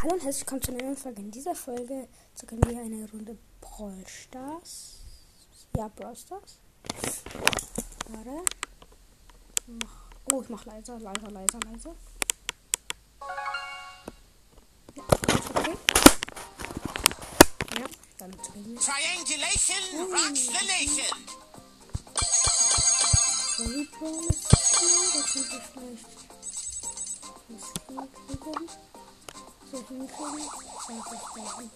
Hallo und herzlich willkommen zu einer neuen Folge. In dieser Folge zocken wir eine Runde Brawl Stars. Ja, Brawl Stars. Warte. Oh, ich mach leiser, leiser, leiser, leiser. Ja, okay. Ja, dann zocken wir. Triangulation rocks the nation. Baby Brawl ist hier. Da könnte ich vielleicht. So hinkriegen. 20.000.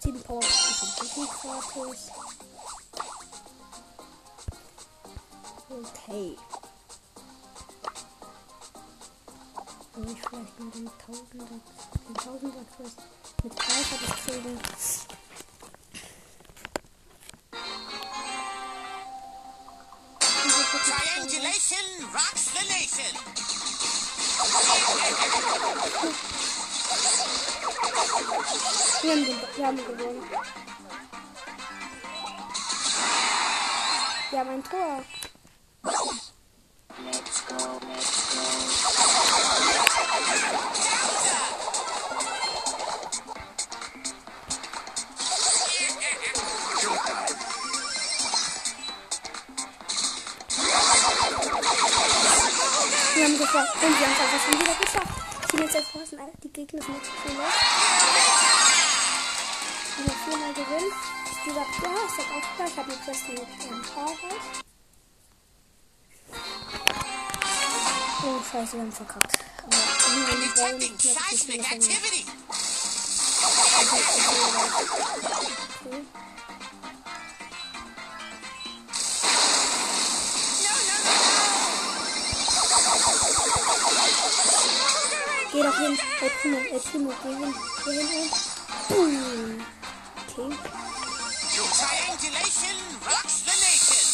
7 Power ist wirklich gratis. Okay. Soll ich vielleicht mit dem 1000er, den 1000er Quest mit Greifer das kriegen? Triangulation rocks the nation. Wir haben, wir haben gewonnen. Wir haben ein Tor. Wir haben geschafft. Und wir haben es einfach schon wieder geschafft. Ich bin jetzt als Bossen. Alter, Die Gegner sind jetzt zu viele. Wenn wir viermal gewinnen. Wie gesagt, ja, ich sag auch klar, ich habe eine Quest mit ähm, Powerhouse. Oh, scheiße, wir haben verkackt. Aber irgendwie die Bäume nicht so viele von mir. activity. Okay. Geh hin. El Primo, El Primo, geh hin. Geh hin und. Boom. Okay. Triangulation rocks the nation.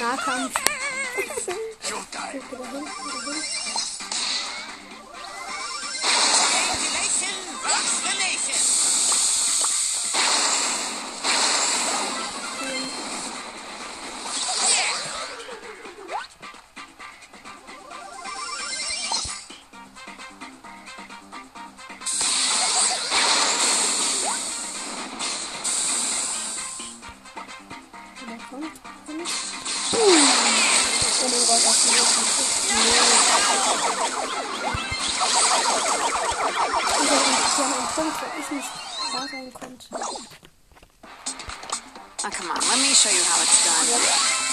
Nahkampf. Geh da Oh, come on. Let me show you how it's done.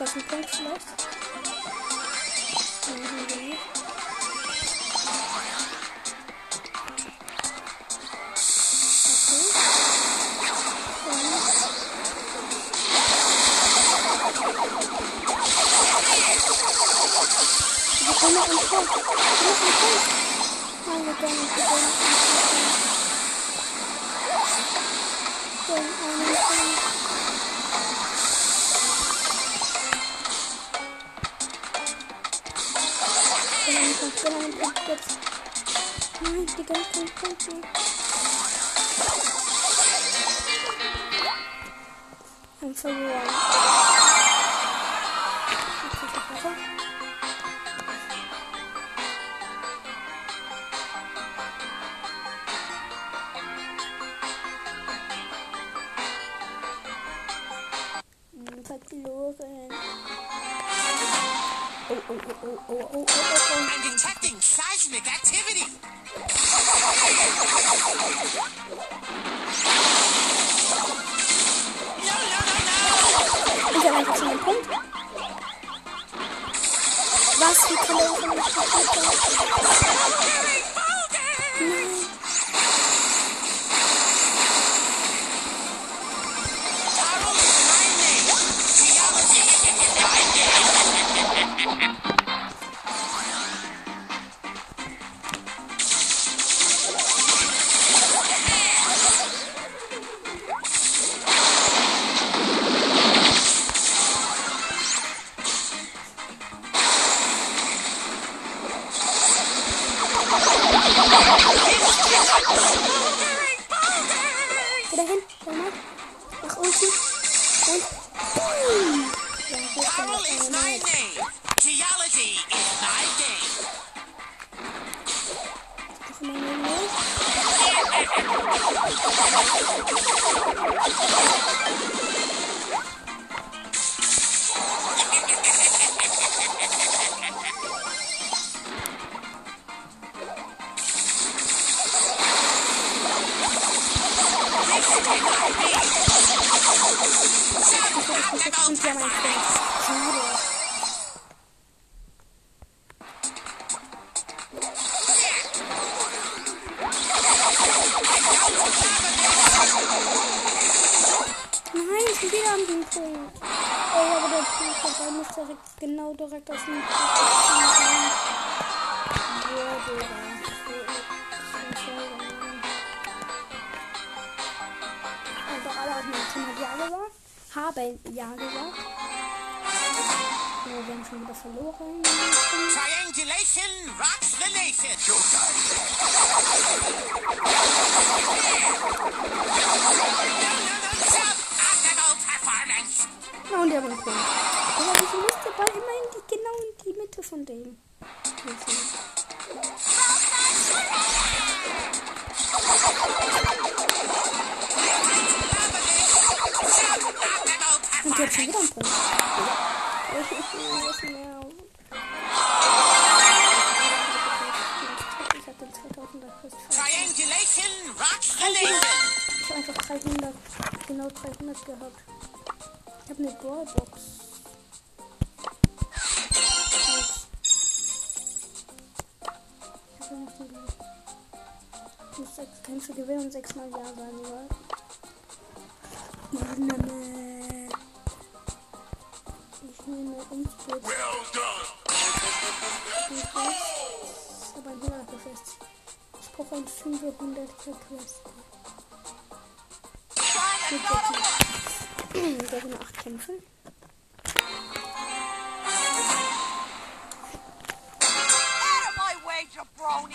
Und den Klassenpunkt vielleicht. Wir können noch ein Tor. Wir können noch ein Tor. Nein, wir können nicht. Wir I'm so warm. Schade. Martin hat ja gesagt. Haben ja gesagt. Wir haben schon wieder verloren. Triangulation rocks the nation. Na und der war cool. Aber diese Liste war immerhin die, genau in die Mitte von dem. Okay. Und jetzt schon wieder ein Punkt. Ich hab den 2000er Triangulation rocks. Ich hab einfach 300, genau 300 gehabt. Ich hab eine Ballbox. Ich muss sechs Kämpfe gewinnen und sechsmal Ja sagen, oder? Mann, Mann. 50. Aber ein 100 Quest. Ich brauche ein 500 Quest. Da sind 8 Kämpfe. Jabroni!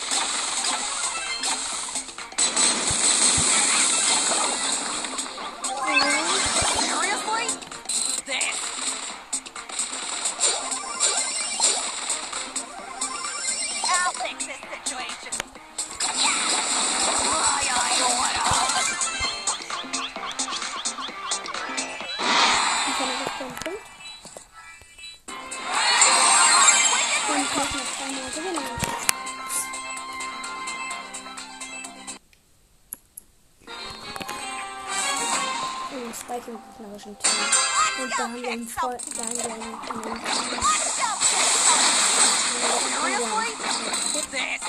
diamond for diamond and Seriously? This.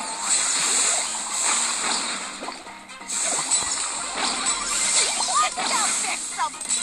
Let's go fix.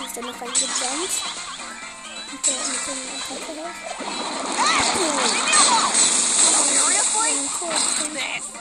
Die ist dann noch reingebrannt. Und der mit dem Attacker drauf. Oh!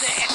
there.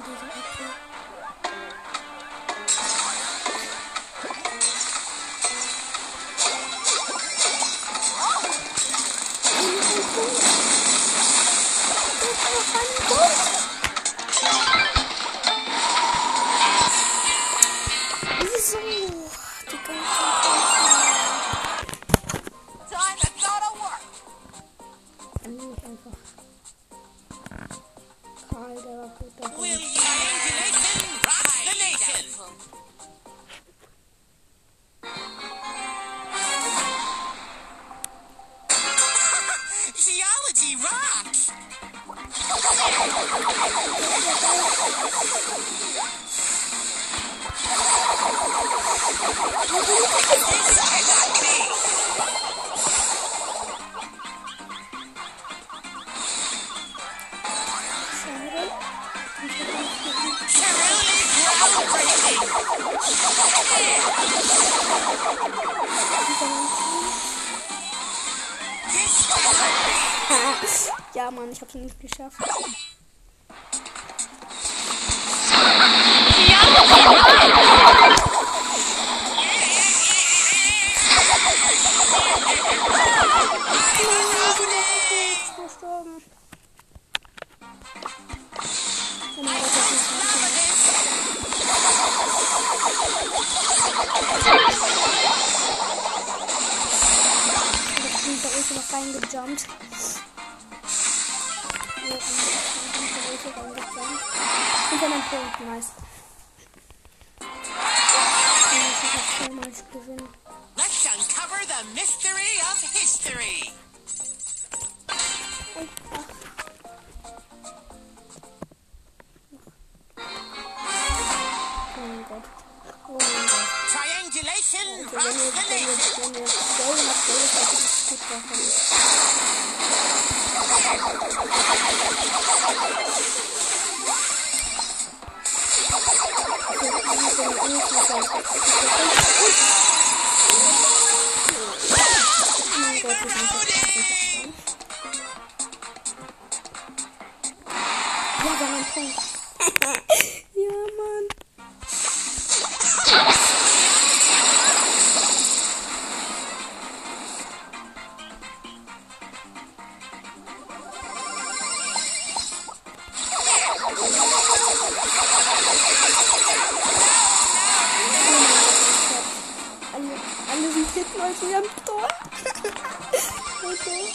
Thank you. Biology rocks! Truly groundbreaking! Ja, Mann, ich hab's nicht geschafft. jumped. Let's uncover the mystery of history. Triangulation Also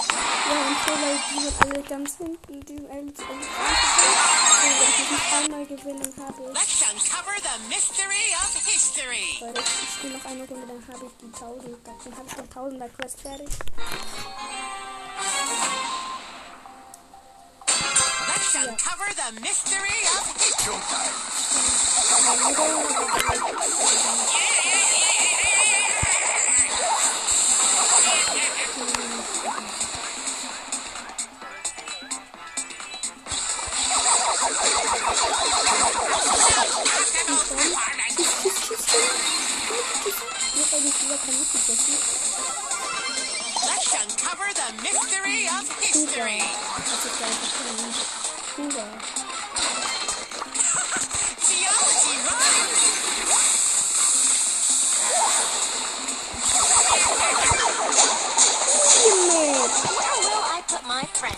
Wir haben Tor, weil die sind alle ganz hinten. Die sind alle zu Und wenn ich nicht einmal gewinnen habe ich. Let's uncover the mystery of history. Leute, ich spiele noch eine Runde, dann habe ich die 1000. Dann habe ich den 1000er Quest fertig. Let's uncover the mystery of history. Let's uncover the mystery of history. Geology rhymes. Where will I put my friend?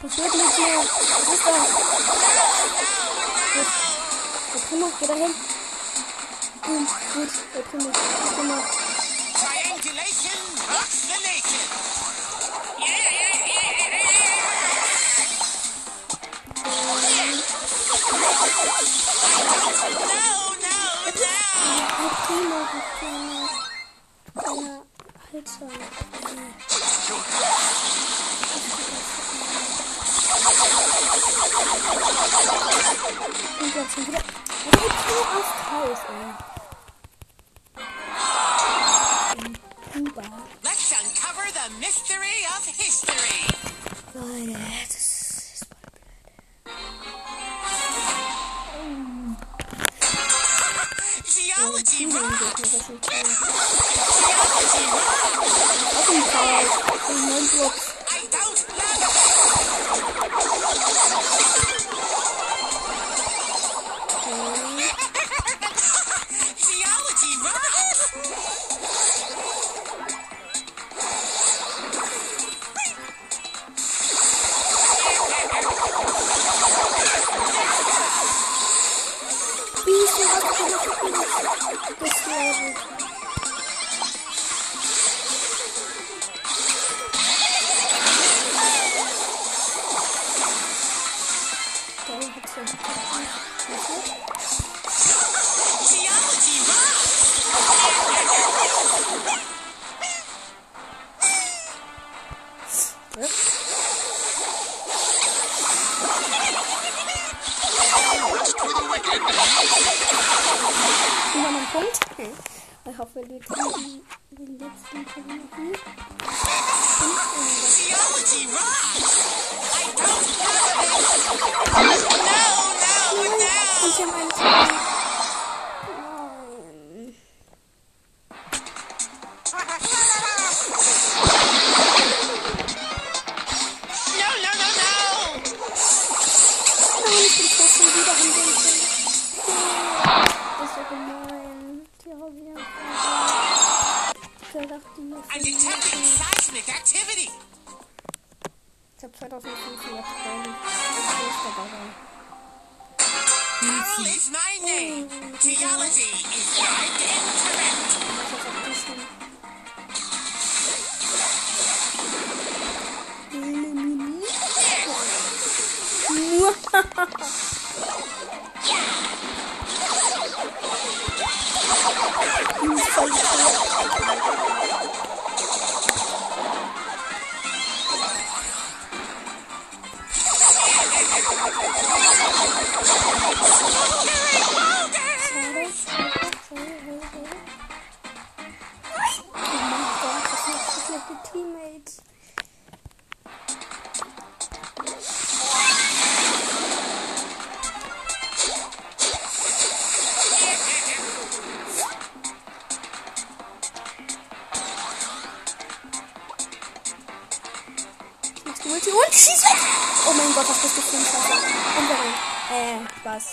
Wird nichts mehr. Was ist das? Gut. Der Primo, geh da hin. Gut, gut. Der Primo, der Primo. Triangulation rocks the nation. No, no, no. Der Primo, der kleine, kleiner Halter. Und jetzt schon wieder. Der geht so aufs Haus, ey. Let's uncover the mystery of history. Leute, das ist voll blöd. Geology rocks. Geology rocks. Auf den Fall. In neun Ich hoffe, die Nein, ich bin tot schon wieder den Film. Das ist gemein. Die I'm müssen detecting seismic activity! Ich hab 2500 Freunde. Ich muss dabei. Carol is my name. Geology is right and. Let's go!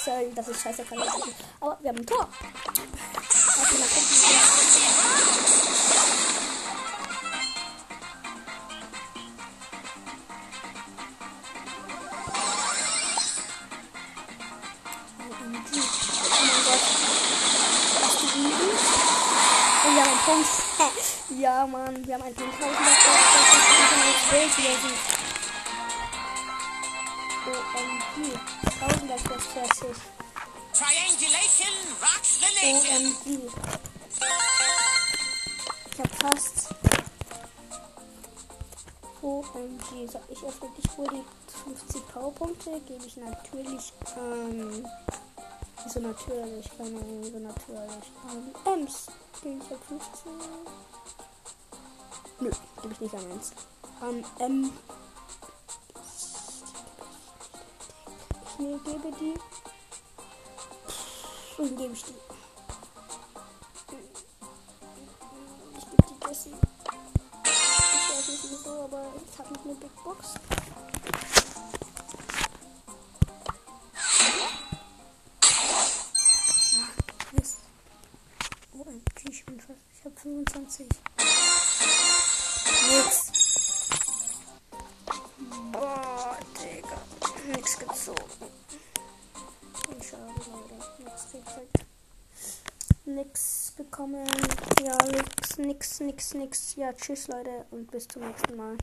Sorry, das ist scheiße, kann ich. Aber wir haben ein Tor. Warte, mal gucken. Ja, Mann, wir haben einen Punkt. Das ist OMG. Tausender Quest fertig. Triangulation rocks the nation. OMG. Ich hab fast. OMG. So, ich öffne dich wohl die 50 Powerpunkte. Gebe ich natürlich an. So natürlich, keine Ahnung, so natürlich. An Ems. Gebe ich ab 15. Nö, gebe ich nicht an Ems. An M. Ich ne- gebe die. Und gebe ich die. Ich gebe die Jessie. Ich weiß nicht wieso, aber ich habe noch eine Big Box. Ah, Mist. OMG, ich bin fast. Ich habe 25. nix, nix. Ja, tschüss, Leute. Und bis zum nächsten Mal.